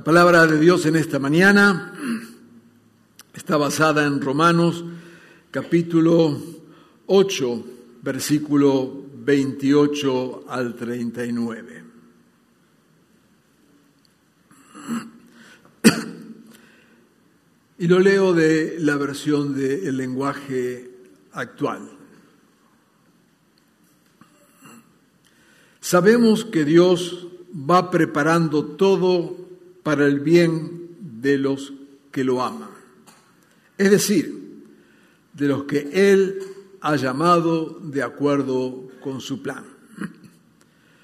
La palabra de Dios en esta mañana está basada en Romanos capítulo 8, versículo 28 al 39. Y lo leo de la versión del lenguaje actual. Sabemos que Dios va preparando todo para el bien de los que lo aman. Es decir, de los que Él ha llamado de acuerdo con su plan.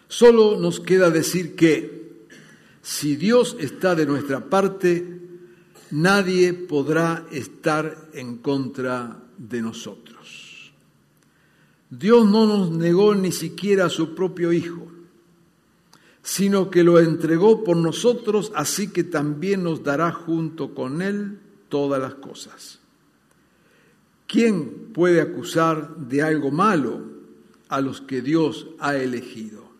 Solo nos queda decir que si Dios está de nuestra parte, nadie podrá estar en contra de nosotros. Dios no nos negó ni siquiera a su propio Hijo sino que lo entregó por nosotros, así que también nos dará junto con Él todas las cosas. ¿Quién puede acusar de algo malo a los que Dios ha elegido?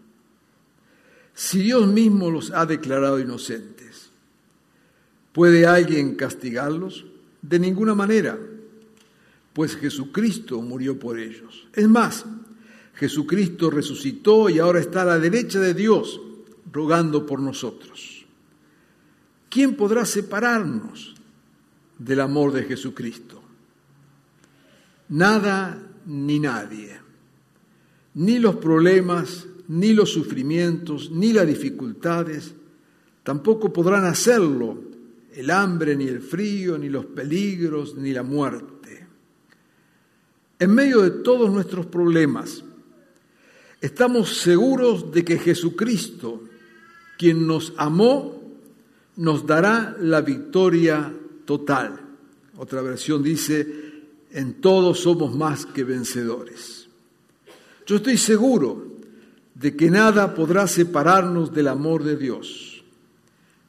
Si Dios mismo los ha declarado inocentes, ¿puede alguien castigarlos? De ninguna manera, pues Jesucristo murió por ellos. Es más, Jesucristo resucitó y ahora está a la derecha de Dios rogando por nosotros. ¿Quién podrá separarnos del amor de Jesucristo? Nada ni nadie. Ni los problemas, ni los sufrimientos, ni las dificultades, tampoco podrán hacerlo el hambre, ni el frío, ni los peligros, ni la muerte. En medio de todos nuestros problemas, estamos seguros de que Jesucristo quien nos amó nos dará la victoria total. Otra versión dice, en todos somos más que vencedores. Yo estoy seguro de que nada podrá separarnos del amor de Dios,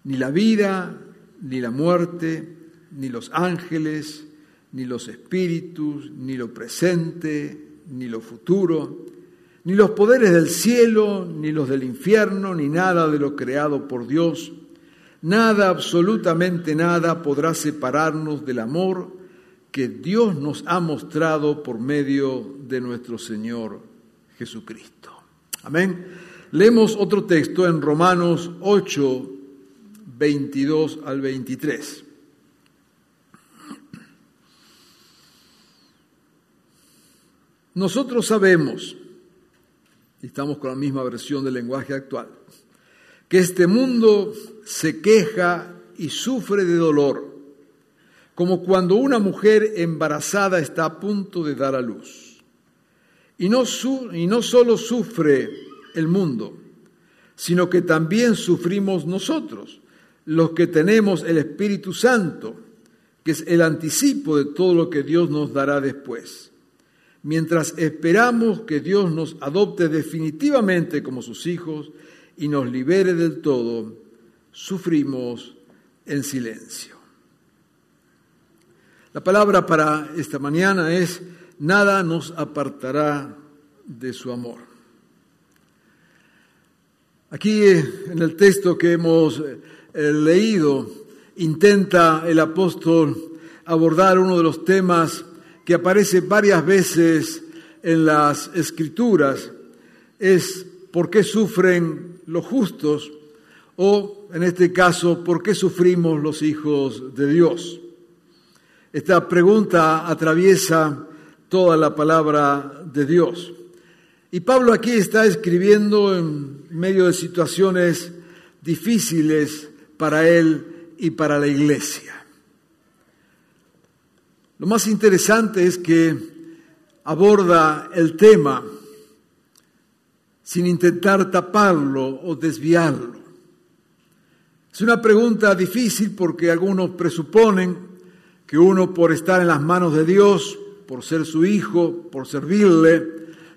ni la vida, ni la muerte, ni los ángeles, ni los espíritus, ni lo presente, ni lo futuro ni los poderes del cielo, ni los del infierno, ni nada de lo creado por Dios. Nada, absolutamente nada, podrá separarnos del amor que Dios nos ha mostrado por medio de nuestro Señor Jesucristo. Amén. Leemos otro texto en Romanos 8, 22 al 23. Nosotros sabemos estamos con la misma versión del lenguaje actual, que este mundo se queja y sufre de dolor, como cuando una mujer embarazada está a punto de dar a luz. Y no, y no solo sufre el mundo, sino que también sufrimos nosotros, los que tenemos el Espíritu Santo, que es el anticipo de todo lo que Dios nos dará después mientras esperamos que Dios nos adopte definitivamente como sus hijos y nos libere del todo, sufrimos en silencio. La palabra para esta mañana es, nada nos apartará de su amor. Aquí en el texto que hemos eh, leído, intenta el apóstol abordar uno de los temas que aparece varias veces en las escrituras es por qué sufren los justos o, en este caso, por qué sufrimos los hijos de Dios. Esta pregunta atraviesa toda la palabra de Dios. Y Pablo aquí está escribiendo en medio de situaciones difíciles para él y para la iglesia. Lo más interesante es que aborda el tema sin intentar taparlo o desviarlo. Es una pregunta difícil porque algunos presuponen que uno por estar en las manos de Dios, por ser su hijo, por servirle,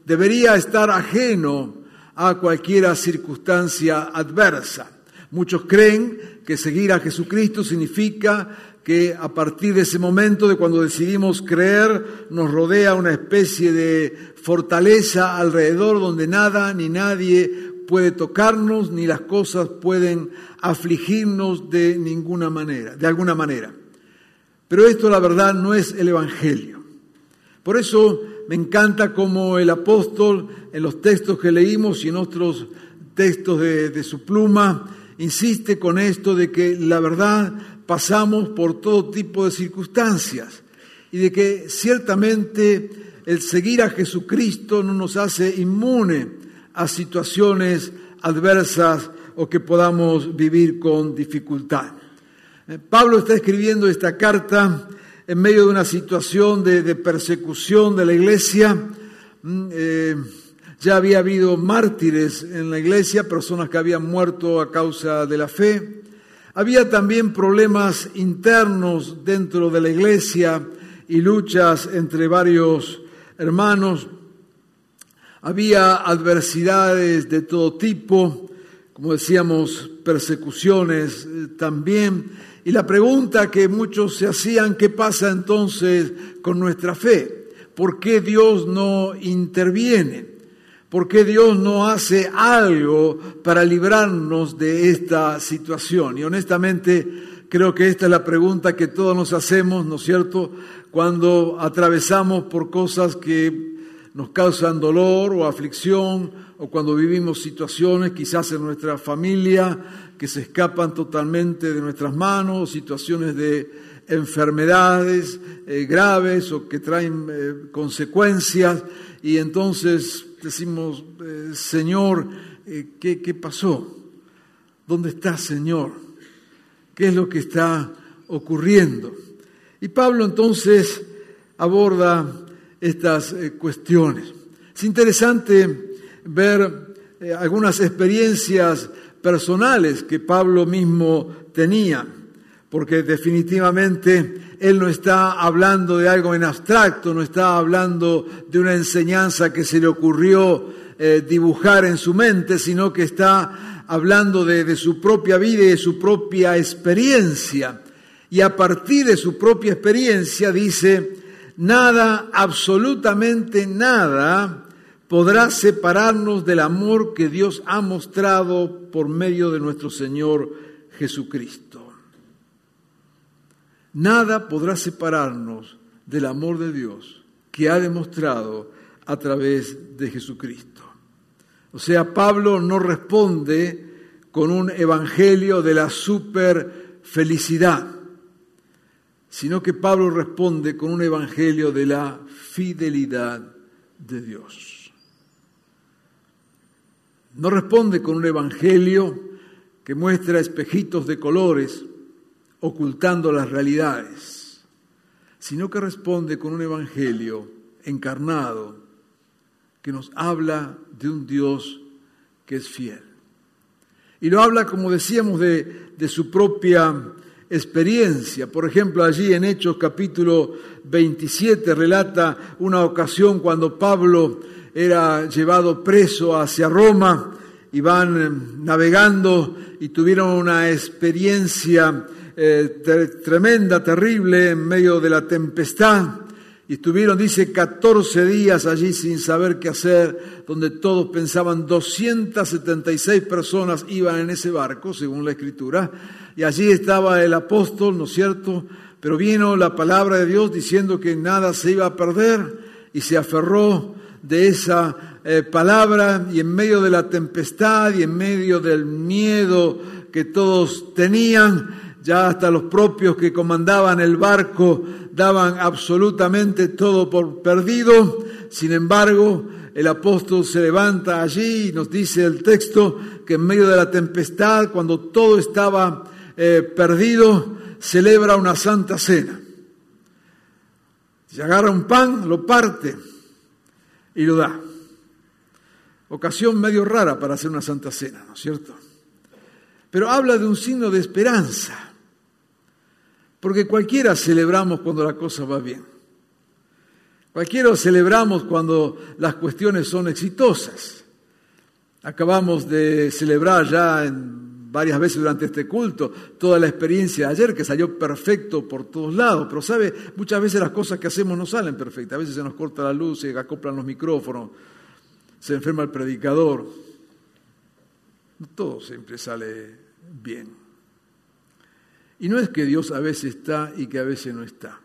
debería estar ajeno a cualquier circunstancia adversa. Muchos creen que seguir a Jesucristo significa que a partir de ese momento de cuando decidimos creer nos rodea una especie de fortaleza alrededor donde nada ni nadie puede tocarnos ni las cosas pueden afligirnos de ninguna manera, de alguna manera. Pero esto la verdad no es el evangelio. Por eso me encanta como el apóstol en los textos que leímos y en otros textos de, de su pluma insiste con esto de que la verdad pasamos por todo tipo de circunstancias y de que ciertamente el seguir a Jesucristo no nos hace inmune a situaciones adversas o que podamos vivir con dificultad. Eh, Pablo está escribiendo esta carta en medio de una situación de, persecución de la iglesia. Mm, eh, ya había habido mártires en la iglesia, personas que habían muerto a causa de la fe. Había también problemas internos dentro de la iglesia y luchas entre varios hermanos. Había adversidades de todo tipo, como decíamos, persecuciones eh, también. Y la pregunta que muchos se hacían, ¿qué pasa entonces con nuestra fe? ¿Por qué Dios no interviene? ¿Por qué Dios no hace algo para librarnos de esta situación? Y honestamente creo que esta es la pregunta que todos nos hacemos, ¿no es cierto?, cuando atravesamos por cosas que nos causan dolor o aflicción, o cuando vivimos situaciones quizás en nuestra familia que se escapan totalmente de nuestras manos, situaciones de enfermedades eh, graves o que traen eh, consecuencias, y entonces decimos, eh, Señor, eh, ¿qué, ¿qué pasó? ¿Dónde está, Señor? ¿Qué es lo que está ocurriendo? Y Pablo entonces aborda estas eh, cuestiones. Es interesante ver algunas experiencias personales que Pablo mismo tenía, porque definitivamente él no está hablando de algo en abstracto, no está hablando de una enseñanza que se le ocurrió eh, dibujar en su mente, sino que está hablando de, de su propia vida y de su propia experiencia. Y a partir de su propia experiencia dice, nada, absolutamente nada, podrá separarnos del amor que Dios ha mostrado por medio de nuestro Señor Jesucristo. Nada podrá separarnos del amor de Dios que ha demostrado a través de Jesucristo. O sea, Pablo no responde con un evangelio de la super felicidad, sino que Pablo responde con un evangelio de la fidelidad de Dios. No responde con un evangelio que muestra espejitos de colores, ocultando las realidades, sino que responde con un evangelio encarnado que nos habla de un Dios que es fiel. Y lo habla, como decíamos, de, de su propia experiencia. Por ejemplo, allí en Hechos capítulo 27 relata una ocasión cuando Pablo era llevado preso hacia Roma y van navegando y tuvieron una experiencia eh, tremenda, terrible, en medio de la tempestad. Y estuvieron, dice, 14 días allí sin saber qué hacer, donde todos pensaban 276 personas iban en ese barco, según la escritura. Y allí estaba el apóstol, ¿no es cierto? Pero vino la palabra de Dios diciendo que nada se iba a perder y se aferró de esa eh, palabra y en medio de la tempestad y en medio del miedo que todos tenían, ya hasta los propios que comandaban el barco daban absolutamente todo por perdido. Sin embargo, el apóstol se levanta allí y nos dice el texto que en medio de la tempestad, cuando todo estaba eh, perdido, celebra una santa cena. Se agarra un pan, lo parte y lo da. Ocasión medio rara para hacer una santa cena, ¿no es cierto? Pero habla de un signo de esperanza, porque cualquiera celebramos cuando la cosa va bien. Cualquiera celebramos cuando las cuestiones son exitosas. Acabamos de celebrar ya en varias veces durante este culto toda la experiencia de ayer que salió perfecto por todos lados, pero sabe, muchas veces las cosas que hacemos no salen perfectas, a veces se nos corta la luz, se acoplan los micrófonos, se enferma el predicador, no todo siempre sale bien. Y no es que Dios a veces está y que a veces no está.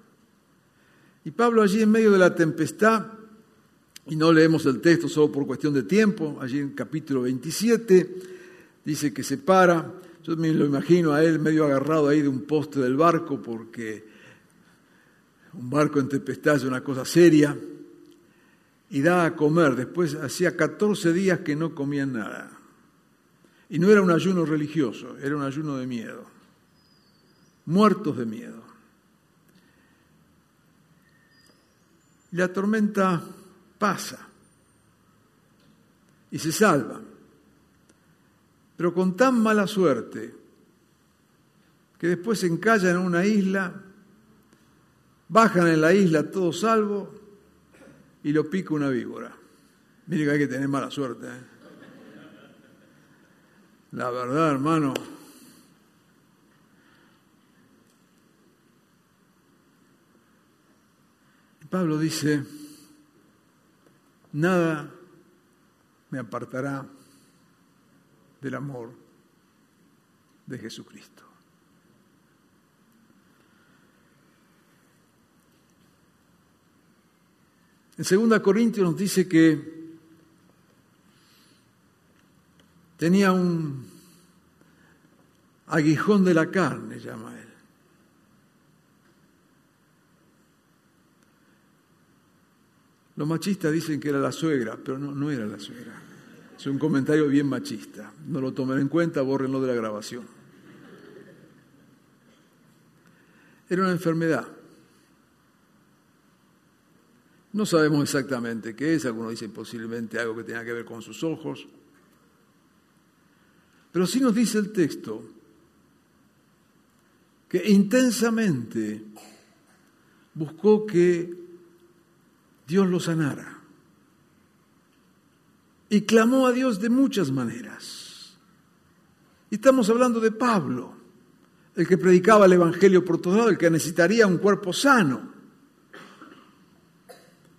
Y Pablo allí en medio de la tempestad, y no leemos el texto solo por cuestión de tiempo, allí en capítulo 27, dice que se para, yo me lo imagino a él medio agarrado ahí de un poste del barco, porque un barco en tempestad es una cosa seria, y da a comer. Después hacía 14 días que no comían nada. Y no era un ayuno religioso, era un ayuno de miedo. Muertos de miedo. la tormenta pasa y se salva, pero con tan mala suerte que después se encallan en una isla, bajan en la isla todo salvo y lo pica una víbora. Mire que hay que tener mala suerte. ¿eh? La verdad, hermano, Pablo dice, nada me apartará del amor de Jesucristo. En 2 Corintios nos dice que tenía un aguijón de la carne, llama él. Los machistas dicen que era la suegra, pero no, no era la suegra. Es un comentario bien machista. No lo tomen en cuenta, bórrenlo de la grabación. Era una enfermedad. No sabemos exactamente qué es, algunos dicen posiblemente algo que tenga que ver con sus ojos. Pero sí nos dice el texto que intensamente buscó que Dios lo sanara. Y clamó a Dios de muchas maneras. Y estamos hablando de Pablo, el que predicaba el Evangelio por todos lados, el que necesitaría un cuerpo sano.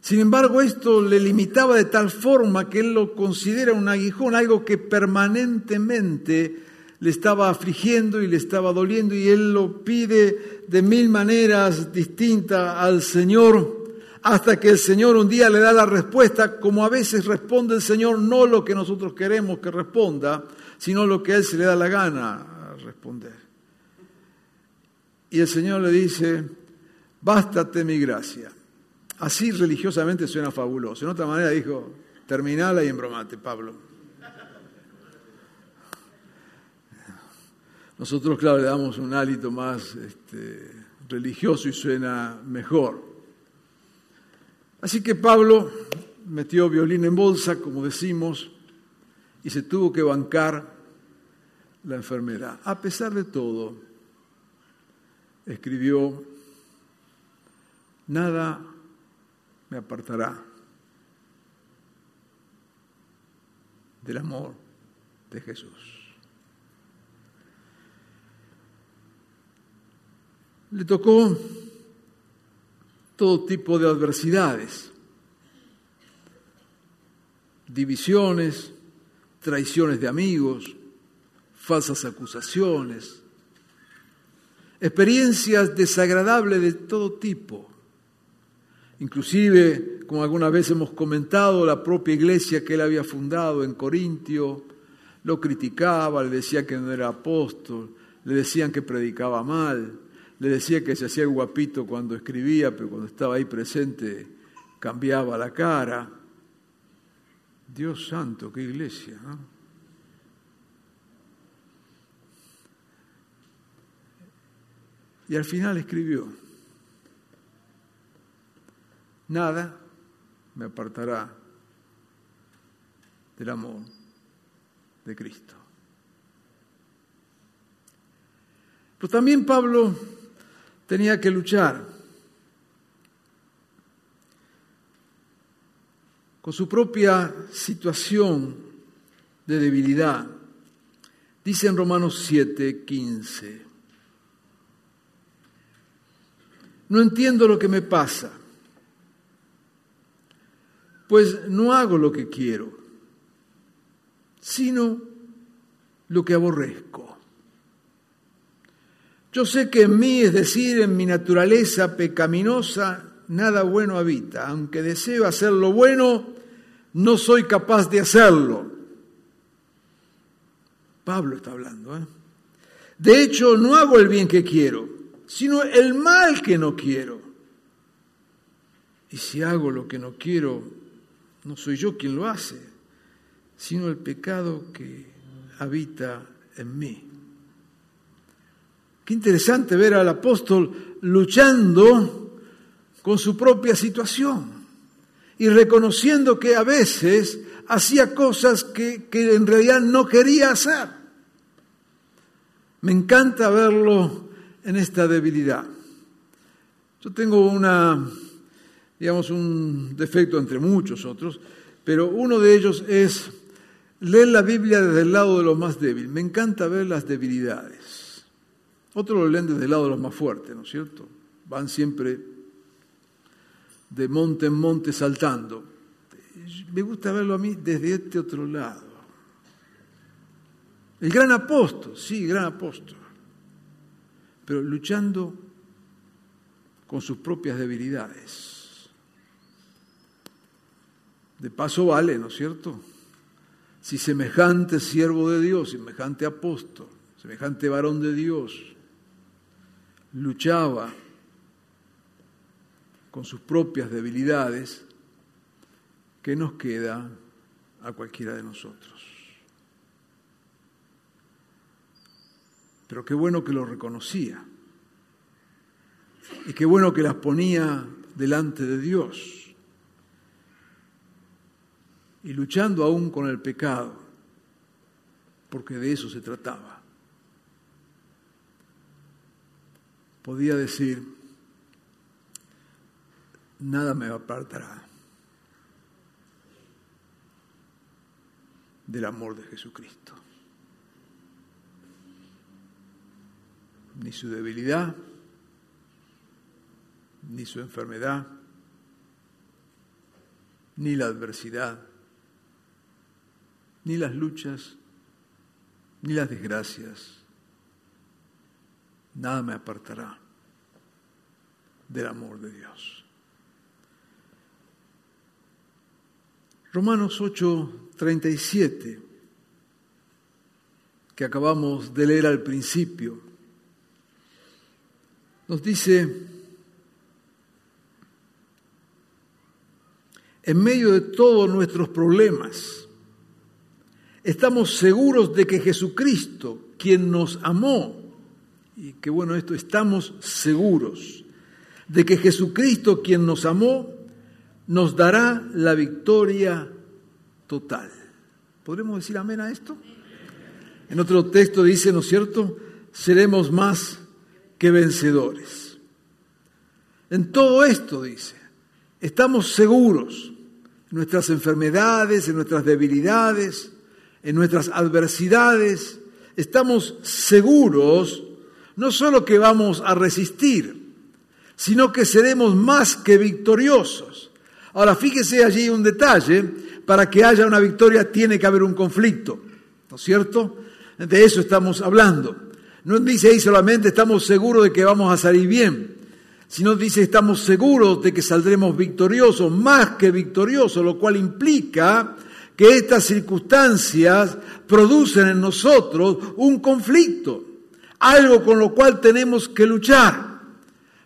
Sin embargo, esto le limitaba de tal forma que él lo considera un aguijón, algo que permanentemente le estaba afligiendo y le estaba doliendo, y él lo pide de mil maneras distintas al Señor hasta que el Señor un día le da la respuesta, como a veces responde el Señor, no lo que nosotros queremos que responda, sino lo que a Él se le da la gana responder. Y el Señor le dice, bástate mi gracia. Así religiosamente suena fabuloso. En otra manera dijo, terminala y embromate, Pablo. Nosotros, claro, le damos un hálito más este, religioso y suena mejor. Así que Pablo metió violín en bolsa, como decimos, y se tuvo que bancar la enfermedad. A pesar de todo, escribió, nada me apartará del amor de Jesús. Le tocó todo tipo de adversidades, divisiones, traiciones de amigos, falsas acusaciones, experiencias desagradables de todo tipo. Inclusive, como alguna vez hemos comentado, la propia iglesia que él había fundado en Corintio lo criticaba, le decía que no era apóstol, le decían que predicaba mal, le decía que se hacía guapito cuando escribía, pero cuando estaba ahí presente cambiaba la cara. Dios santo, qué iglesia. Y al final escribió, nada me apartará del amor de Cristo. Pero también Pablo tenía que luchar con su propia situación de debilidad. Dice en Romanos 7, 15, no entiendo lo que me pasa, pues no hago lo que quiero, sino lo que aborrezco. Yo sé que en mí, es decir, en mi naturaleza pecaminosa, nada bueno habita. Aunque deseo hacer lo bueno, no soy capaz de hacerlo. Pablo está hablando. ¿eh? De hecho, no hago el bien que quiero, sino el mal que no quiero. Y si hago lo que no quiero, no soy yo quien lo hace, sino el pecado que habita en mí. Qué interesante ver al apóstol luchando con su propia situación y reconociendo que a veces hacía cosas que, en realidad no quería hacer. Me encanta verlo en esta debilidad. Yo tengo una, digamos, un defecto entre muchos otros, pero uno de ellos es leer la Biblia desde el lado de lo más débil. Me encanta ver las debilidades. Otros lo leen desde el lado de los más fuertes, ¿no es cierto? Van siempre de monte en monte saltando. Me gusta verlo a mí desde este otro lado. El gran apóstol, sí, gran apóstol, pero luchando con sus propias debilidades. De paso vale, ¿no es cierto? Si semejante siervo de Dios, semejante apóstol, semejante varón de Dios, luchaba con sus propias debilidades, ¿qué nos queda a cualquiera de nosotros? Pero qué bueno que lo reconocía. Y qué bueno que las ponía delante de Dios. Y luchando aún con el pecado, porque de eso se trataba. Podía decir, nada me apartará del amor de Jesucristo. ni su debilidad, ni su enfermedad, ni la adversidad, ni las luchas, ni las desgracias. Nada me apartará del amor de Dios. Romanos 8, 37, que acabamos de leer al principio nos dice, en medio de todos nuestros problemas, estamos seguros de que Jesucristo, quien nos amó, y qué bueno esto, estamos seguros de que Jesucristo, quien nos amó, nos dará la victoria total. ¿Podremos decir amén a esto? En otro texto dice, ¿no es cierto? Seremos más que vencedores. En todo esto, dice, estamos seguros en nuestras enfermedades, en nuestras debilidades, en nuestras adversidades, estamos seguros no solo que vamos a resistir, sino que seremos más que victoriosos. Ahora, fíjese allí un detalle, para que haya una victoria tiene que haber un conflicto, ¿no es cierto? De eso estamos hablando. No dice ahí solamente estamos seguros de que vamos a salir bien, sino dice estamos seguros de que saldremos victoriosos, más que victoriosos, lo cual implica que estas circunstancias producen en nosotros un conflicto, algo con lo cual tenemos que luchar.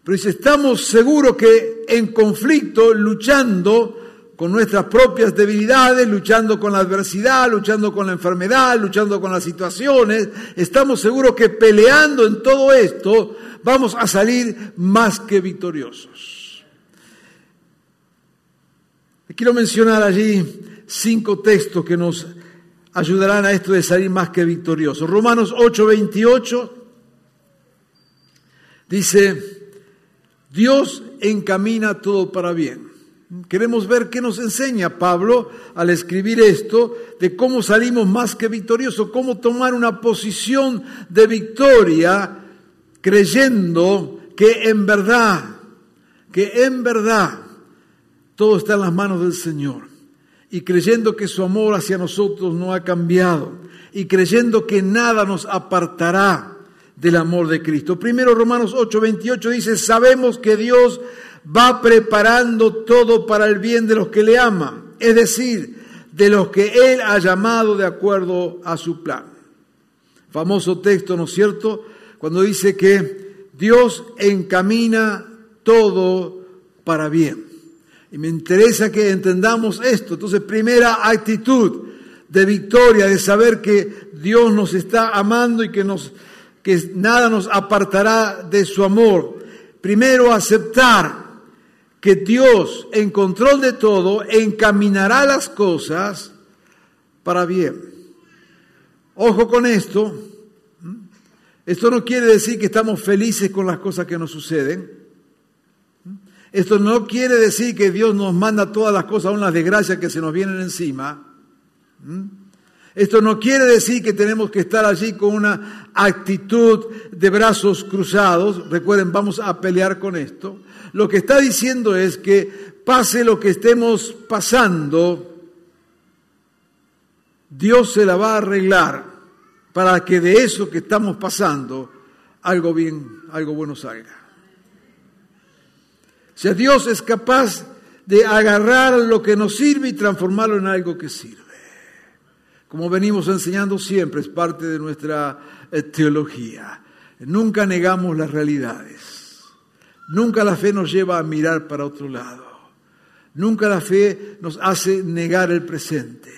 Pero dice, estamos seguros que en conflicto, luchando, con nuestras propias debilidades, luchando con la adversidad, luchando con la enfermedad, luchando con las situaciones. Estamos seguros que peleando en todo esto vamos a salir más que victoriosos. Quiero mencionar allí cinco textos que nos ayudarán a esto de salir más que victoriosos. Romanos 8, 28 dice, Dios encamina todo para bien. Queremos ver qué nos enseña Pablo al escribir esto, de cómo salimos más que victoriosos, cómo tomar una posición de victoria creyendo que en verdad, que en verdad todo está en las manos del Señor y creyendo que su amor hacia nosotros no ha cambiado y creyendo que nada nos apartará del amor de Cristo. Primero Romanos 8:28 dice, sabemos que Dios va preparando todo para el bien de los que le aman, es decir, de los que Él ha llamado de acuerdo a su plan. Famoso texto, ¿no es cierto? Cuando dice que Dios encamina todo para bien. Y me interesa que entendamos esto. Entonces, primera actitud de victoria, de saber que Dios nos está amando y que, nos, que nada nos apartará de su amor. Primero, aceptar que Dios, en control de todo, encaminará las cosas para bien. Ojo con esto. Esto no quiere decir que estamos felices con las cosas que nos suceden. Esto no quiere decir que Dios nos manda todas las cosas, aún las desgracias que se nos vienen encima. Esto no quiere decir que tenemos que estar allí con una actitud de brazos cruzados. Recuerden, vamos a pelear con esto. Lo que está diciendo es que pase lo que estemos pasando, Dios se la va a arreglar para que de eso que estamos pasando algo bien, algo bueno salga. O sea, Dios es capaz de agarrar lo que nos sirve y transformarlo en algo que sirve. Como venimos enseñando siempre, es parte de nuestra eh, teología. Nunca negamos las realidades. Nunca la fe nos lleva a mirar para otro lado. Nunca la fe nos hace negar el presente.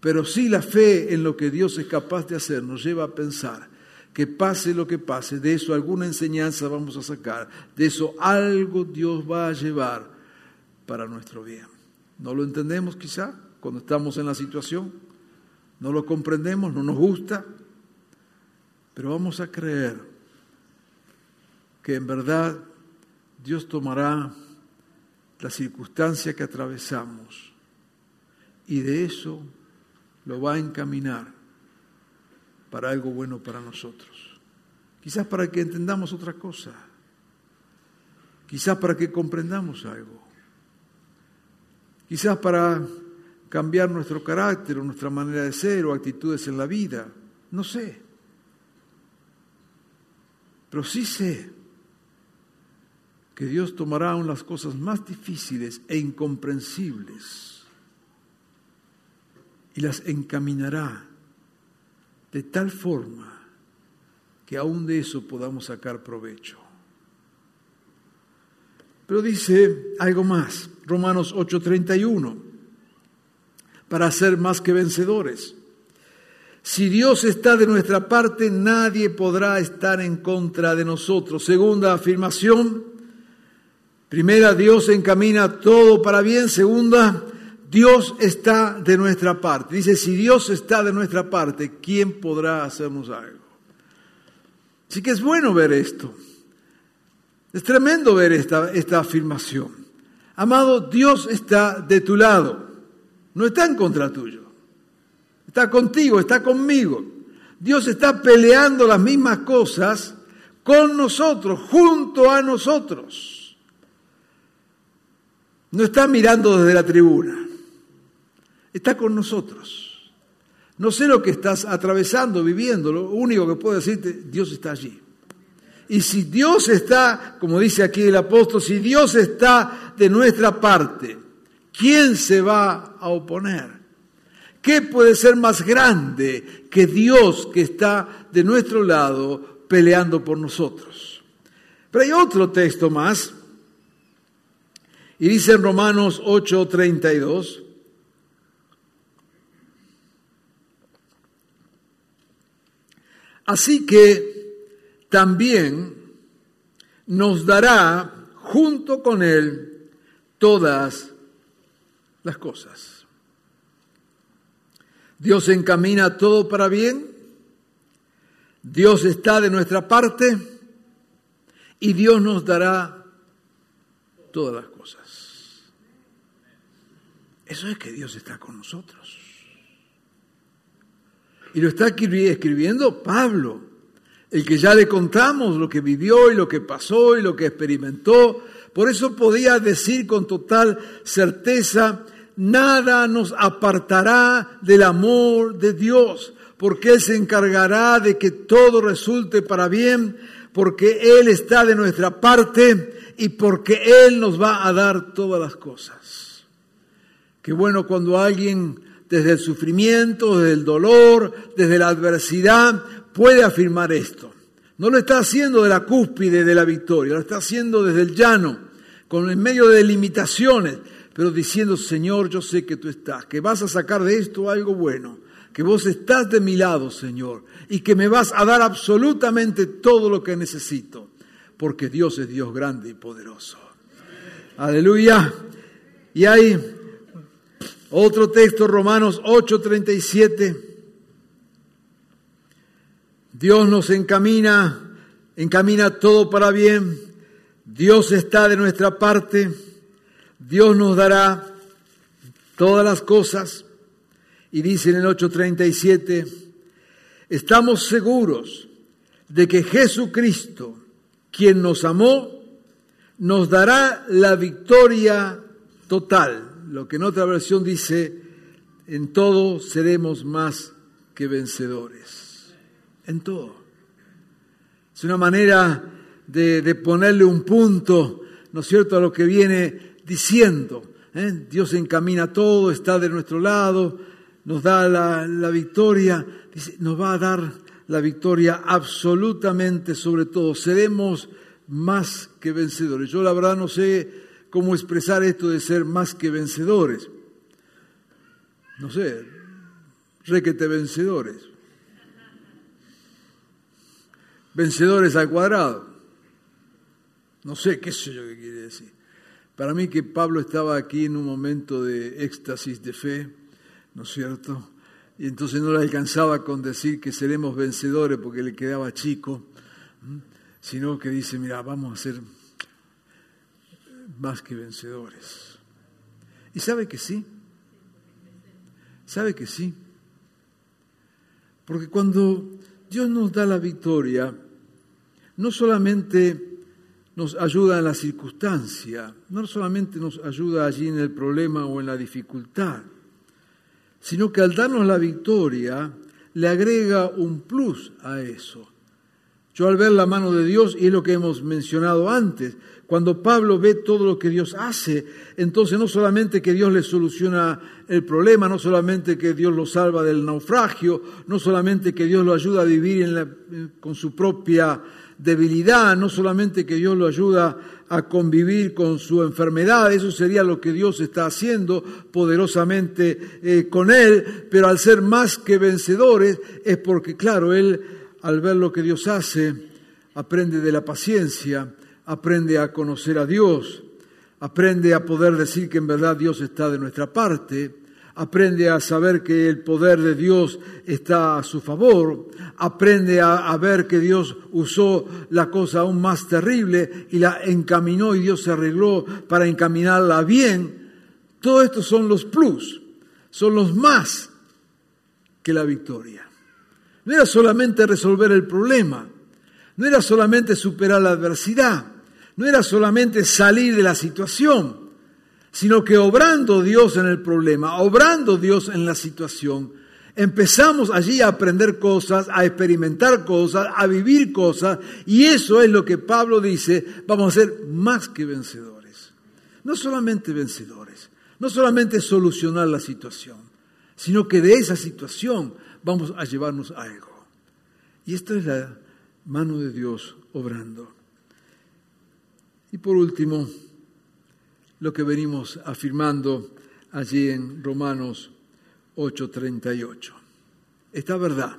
Pero sí la fe en lo que Dios es capaz de hacer nos lleva a pensar que pase lo que pase, de eso alguna enseñanza vamos a sacar, de eso algo Dios va a llevar para nuestro bien. ¿No lo entendemos quizá cuando estamos en la situación? ¿No lo comprendemos? ¿No nos gusta? Pero vamos a creer que en verdad Dios tomará la circunstancia que atravesamos y de eso lo va a encaminar para algo bueno para nosotros. Quizás para que entendamos otra cosa. Quizás para que comprendamos algo. Quizás para cambiar nuestro carácter o nuestra manera de ser o actitudes en la vida. No sé. Pero sí sé que Dios tomará aún las cosas más difíciles e incomprensibles y las encaminará de tal forma que aún de eso podamos sacar provecho. Pero dice algo más, Romanos 8:31, para ser más que vencedores. Si Dios está de nuestra parte, nadie podrá estar en contra de nosotros. Segunda afirmación, primera, Dios encamina todo para bien. Segunda, Dios está de nuestra parte. Dice, si Dios está de nuestra parte, ¿quién podrá hacernos algo? Así que es bueno ver esto. Es tremendo ver esta, esta afirmación. Amado, Dios está de tu lado. No está en contra tuyo. Está contigo, está conmigo. Dios está peleando las mismas cosas con nosotros, junto a nosotros. No está mirando desde la tribuna está con nosotros. No sé lo que estás atravesando, viviendo, lo único que puedo decirte, Dios está allí. Y si Dios está, como dice aquí el apóstol, si Dios está de nuestra parte, ¿quién se va a oponer? ¿Qué puede ser más grande que Dios que está de nuestro lado peleando por nosotros? Pero hay otro texto más, y dice en Romanos 8:32, Así que también nos dará junto con Él todas las cosas. Dios encamina todo para bien, Dios está de nuestra parte y Dios nos dará todas las cosas. Eso es que Dios está con nosotros. Y lo está escribiendo Pablo, el que ya le contamos lo que vivió y lo que pasó y lo que experimentó. Por eso podía decir con total certeza, nada nos apartará del amor de Dios, porque Él se encargará de que todo resulte para bien, porque Él está de nuestra parte y porque Él nos va a dar todas las cosas. Qué bueno cuando alguien desde el sufrimiento, desde el dolor, desde la adversidad, puede afirmar esto. No lo está haciendo de la cúspide de la victoria, lo está haciendo desde el llano, con en medio de limitaciones, pero diciendo, Señor, yo sé que tú estás, que vas a sacar de esto algo bueno, que vos estás de mi lado, Señor, y que me vas a dar absolutamente todo lo que necesito, porque Dios es Dios grande y poderoso. Aleluya. Y hay otro texto, Romanos 8:37. Dios nos encamina, encamina todo para bien. Dios está de nuestra parte. Dios nos dará todas las cosas. Y dice en el 8:37, estamos seguros de que Jesucristo, quien nos amó, nos dará la victoria total lo que en otra versión dice, en todo seremos más que vencedores. En todo. Es una manera de, ponerle un punto, ¿no es cierto?, a lo que viene diciendo. ¿eh? Dios encamina todo, está de nuestro lado, nos da la, victoria, nos va a dar la victoria absolutamente sobre todo. Seremos más que vencedores. Yo la verdad no sé cómo expresar esto de ser más que vencedores. No sé, requete vencedores. Vencedores al cuadrado. No sé qué sé yo qué quiere decir. Para mí que Pablo estaba aquí en un momento de éxtasis de fe, ¿no es cierto? Y entonces no le alcanzaba con decir que seremos vencedores porque le quedaba chico, sino que dice, mira, vamos a ser más que vencedores. ¿Y sabe que sí? ¿Sabe que sí? Porque cuando Dios nos da la victoria, no solamente nos ayuda en la circunstancia, no solamente nos ayuda allí en el problema o en la dificultad, sino que al darnos la victoria le agrega un plus a eso. Yo al ver la mano de Dios, y es lo que hemos mencionado antes, cuando Pablo ve todo lo que Dios hace, entonces no solamente que Dios le soluciona el problema, no solamente que Dios lo salva del naufragio, no solamente que Dios lo ayuda a vivir con su propia debilidad, no solamente que Dios lo ayuda a convivir con su enfermedad, eso sería lo que Dios está haciendo poderosamente eh, con él, pero al ser más que vencedores es porque, claro, él al ver lo que Dios hace, aprende de la paciencia, aprende a conocer a Dios, aprende a poder decir que en verdad Dios está de nuestra parte, aprende a saber que el poder de Dios está a su favor, aprende a, ver que Dios usó la cosa aún más terrible y la encaminó y Dios se arregló para encaminarla bien. Todo esto son los plus, son los más que la victoria. No era solamente resolver el problema, no era solamente superar la adversidad, no era solamente salir de la situación, sino que obrando Dios en el problema, obrando Dios en la situación, empezamos allí a aprender cosas, a experimentar cosas, a vivir cosas, y eso es lo que Pablo dice, vamos a ser más que vencedores. No solamente vencedores, no solamente solucionar la situación, sino que de esa situación vamos a llevarnos algo. Y esta es la mano de Dios obrando. Y por último, lo que venimos afirmando allí en Romanos 8:38. Esta verdad.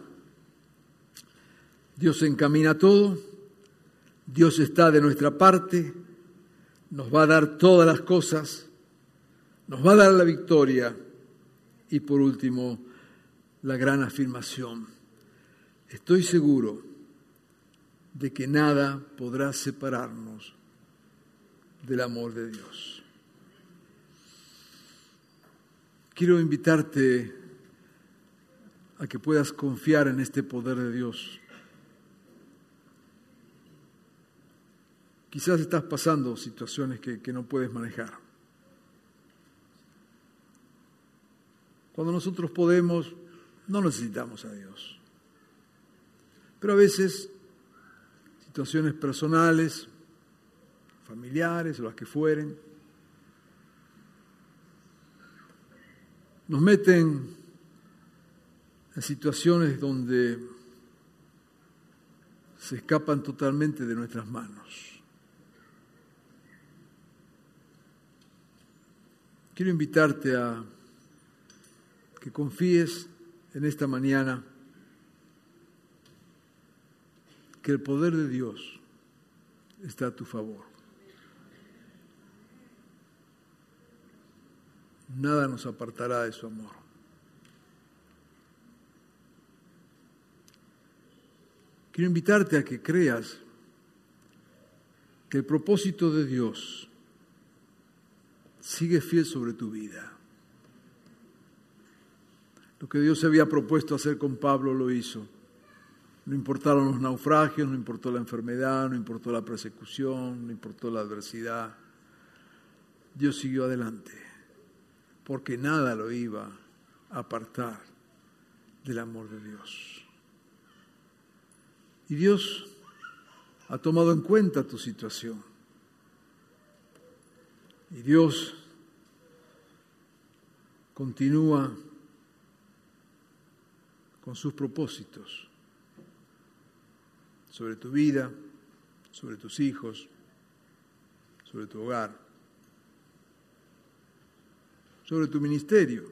Dios encamina todo, Dios está de nuestra parte, nos va a dar todas las cosas, nos va a dar la victoria y por último, la gran afirmación. Estoy seguro de que nada podrá separarnos del amor de Dios. Quiero invitarte a que puedas confiar en este poder de Dios. Quizás estás pasando situaciones que, que no puedes manejar. Cuando nosotros podemos, no necesitamos a Dios. Pero a veces situaciones personales, familiares o las que fueren, nos meten en situaciones donde se escapan totalmente de nuestras manos. Quiero invitarte a que confíes en esta mañana que el poder de Dios está a tu favor. Nada nos apartará de su amor. Quiero invitarte a que creas que el propósito de Dios sigue fiel sobre tu vida. Lo que Dios había propuesto hacer con Pablo lo hizo. No importaron los naufragios, no importó la enfermedad, no importó la persecución, no importó la adversidad. Dios siguió adelante, porque nada lo iba a apartar del amor de Dios. Y Dios ha tomado en cuenta tu situación. Y Dios continúa con sus propósitos sobre tu vida, sobre tus hijos, sobre tu hogar, sobre tu ministerio.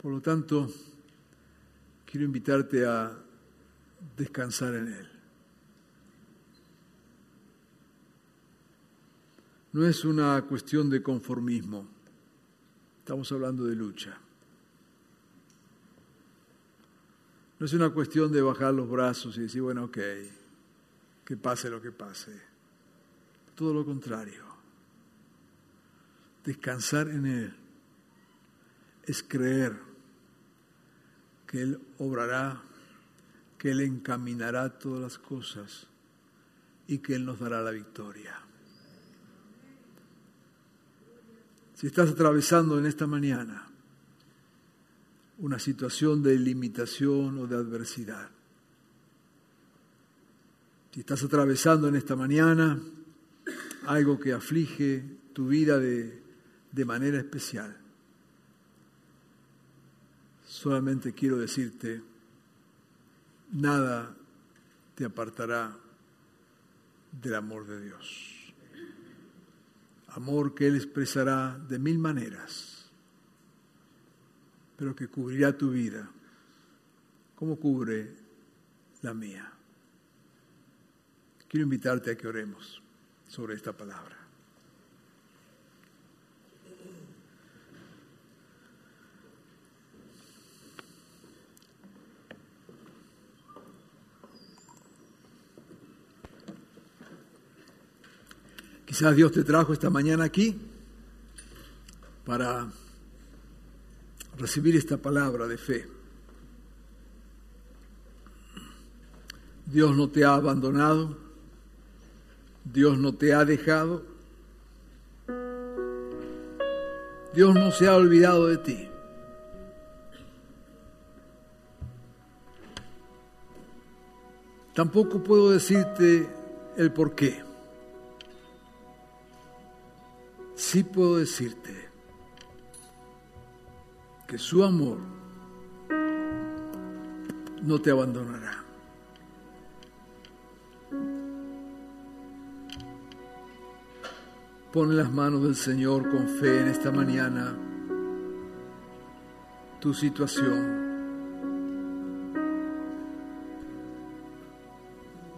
Por lo tanto, quiero invitarte a descansar en Él. No es una cuestión de conformismo, estamos hablando de lucha. No es una cuestión de bajar los brazos y decir, bueno, ok, que pase lo que pase. Todo lo contrario. Descansar en Él es creer que Él obrará, que Él encaminará todas las cosas y que Él nos dará la victoria. Si estás atravesando en esta mañana una situación de limitación o de adversidad. Si estás atravesando en esta mañana algo que aflige tu vida de, de manera especial, solamente quiero decirte, nada te apartará del amor de Dios. Amor que Él expresará de mil maneras pero que cubrirá tu vida, como cubre la mía. Quiero invitarte a que oremos sobre esta palabra. Quizás Dios te trajo esta mañana aquí para recibir esta palabra de fe. Dios no te ha abandonado, Dios no te ha dejado, Dios no se ha olvidado de ti. Tampoco puedo decirte el por qué. Sí puedo decirte que su amor no te abandonará. Pon las manos del Señor con fe en esta mañana tu situación.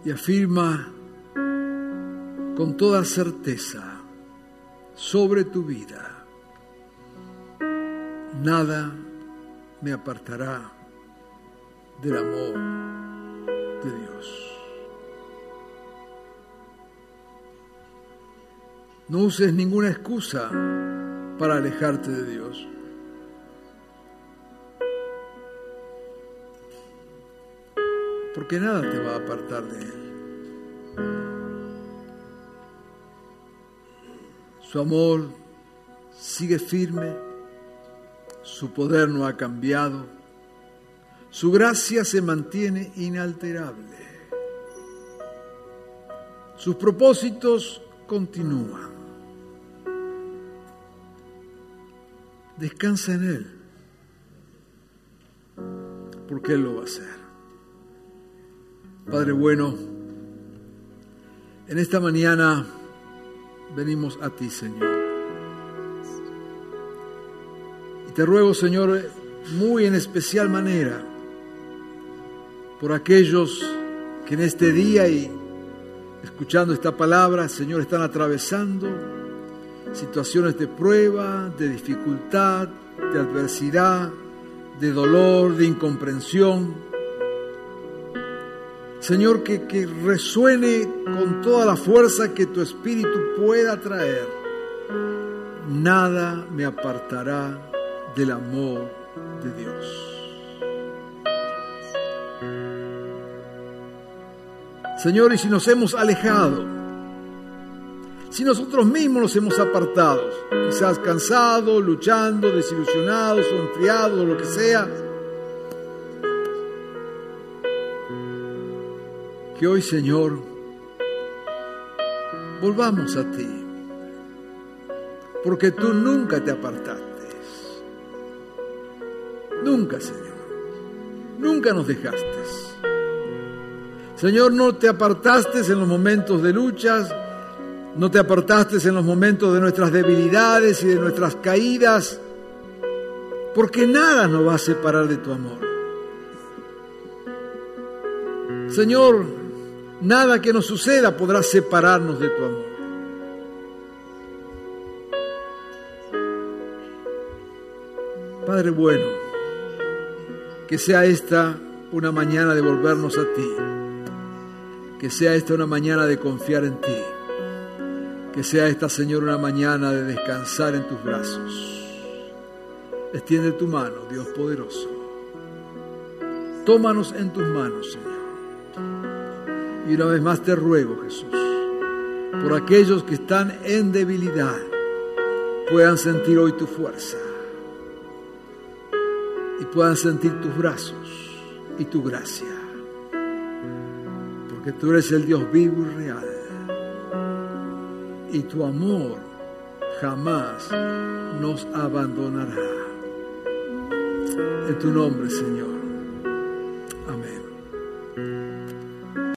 Y afirma con toda certeza sobre tu vida nada me apartará del amor de Dios. No uses ninguna excusa para alejarte de Dios. Porque nada te va a apartar de Él. Su amor sigue firme, su poder no ha cambiado, su gracia se mantiene inalterable, sus propósitos continúan. Descansa en Él, porque Él lo va a hacer. Padre bueno, en esta mañana venimos a ti, Señor. Y te ruego, Señor, muy en especial manera, por aquellos que en este día y escuchando esta palabra, Señor, están atravesando situaciones de prueba, de dificultad, de adversidad, de dolor, de incomprensión. Señor, que, que resuene con toda la fuerza que tu Espíritu pueda traer. Nada me apartará del amor de Dios. Señor, y si nos hemos alejado, si nosotros mismos nos hemos apartado, quizás cansados, luchando, desilusionados o enfriados lo que sea, que hoy Señor volvamos a ti, porque tú nunca te apartaste, nunca Señor, nunca nos dejaste. Señor, no te apartaste en los momentos de luchas, no te apartaste en los momentos de nuestras debilidades y de nuestras caídas, porque nada nos va a separar de tu amor. Señor, nada que nos suceda podrá separarnos de tu amor. Padre bueno, que sea esta una mañana de volvernos a ti, que sea esta una mañana de confiar en ti. Que sea esta, Señor, una mañana de descansar en tus brazos. Extiende tu mano, Dios poderoso. Tómanos en tus manos, Señor. Y una vez más te ruego, Jesús, por aquellos que están en debilidad, puedan sentir hoy tu fuerza y puedan sentir tus brazos y tu gracia. Porque tú eres el Dios vivo y real y tu amor jamás nos abandonará. En tu nombre, Señor.